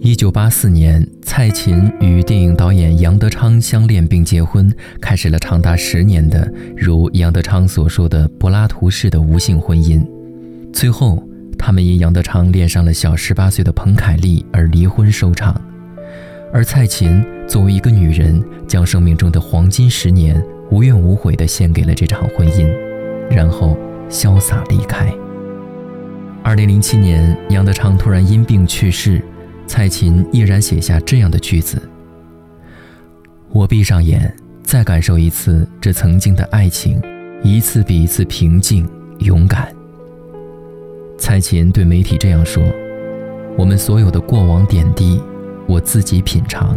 一九八四年，蔡琴与电影导演杨德昌相恋并结婚，开始了长达十年的如杨德昌所说的柏拉图式的无性婚姻。最后，他们因杨德昌恋上了小十八岁的彭凯丽而离婚收场。而蔡琴作为一个女人，将生命中的黄金十年无怨无悔地献给了这场婚姻，然后潇洒离开。二零零七年，杨德昌突然因病去世，蔡琴毅然写下这样的句子：“我闭上眼，再感受一次这曾经的爱情，一次比一次平静勇敢。”蔡琴对媒体这样说：“我们所有的过往点滴，我自己品尝。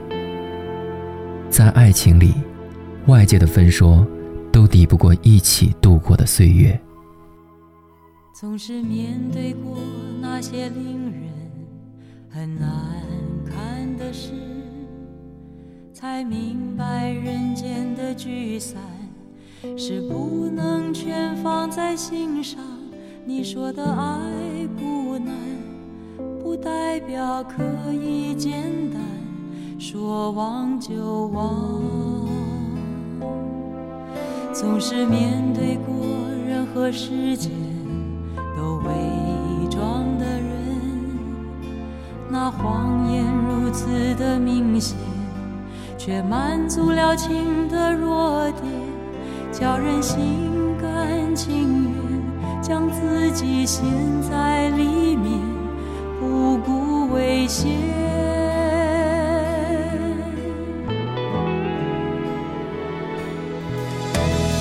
在爱情里，外界的分说，都抵不过一起度过的岁月。”总是面对过那些令人很难看的事，才明白人间的聚散是不能全放在心上。你说的爱不难，不代表可以简单，说忘就忘。总是面对过任何时间。那谎言如此的明显，却满足了情的弱点，叫人心甘情愿将自己陷在里面，不顾危险。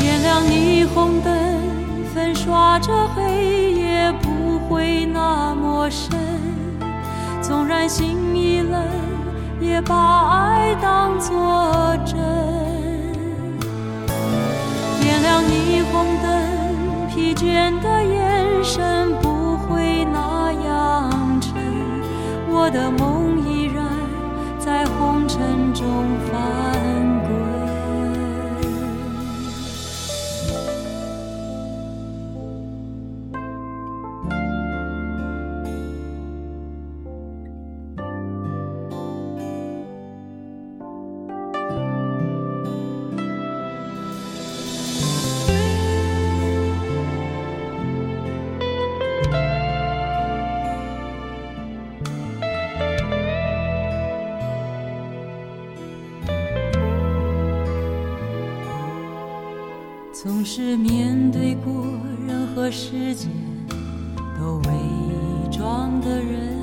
点亮霓虹灯，粉刷着黑夜。不会那么深，纵然心已冷，也把爱当作真。点亮霓虹灯，疲倦的眼神不会那样沉。我的梦依然在红尘中翻。总是面对过任何时间都伪装的人，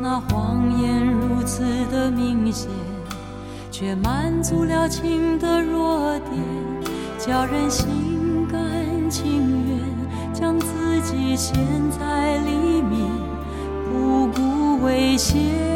那谎言如此的明显，却满足了情的弱点，叫人心甘情愿将自己陷在里面，不顾危险。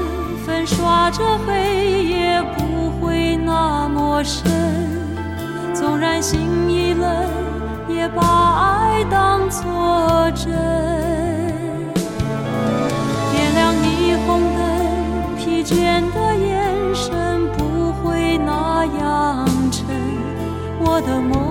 刷着黑夜，不会那么深。纵然心已冷，也把爱当作真。点亮霓虹灯，疲倦的眼神不会那样沉。我的梦。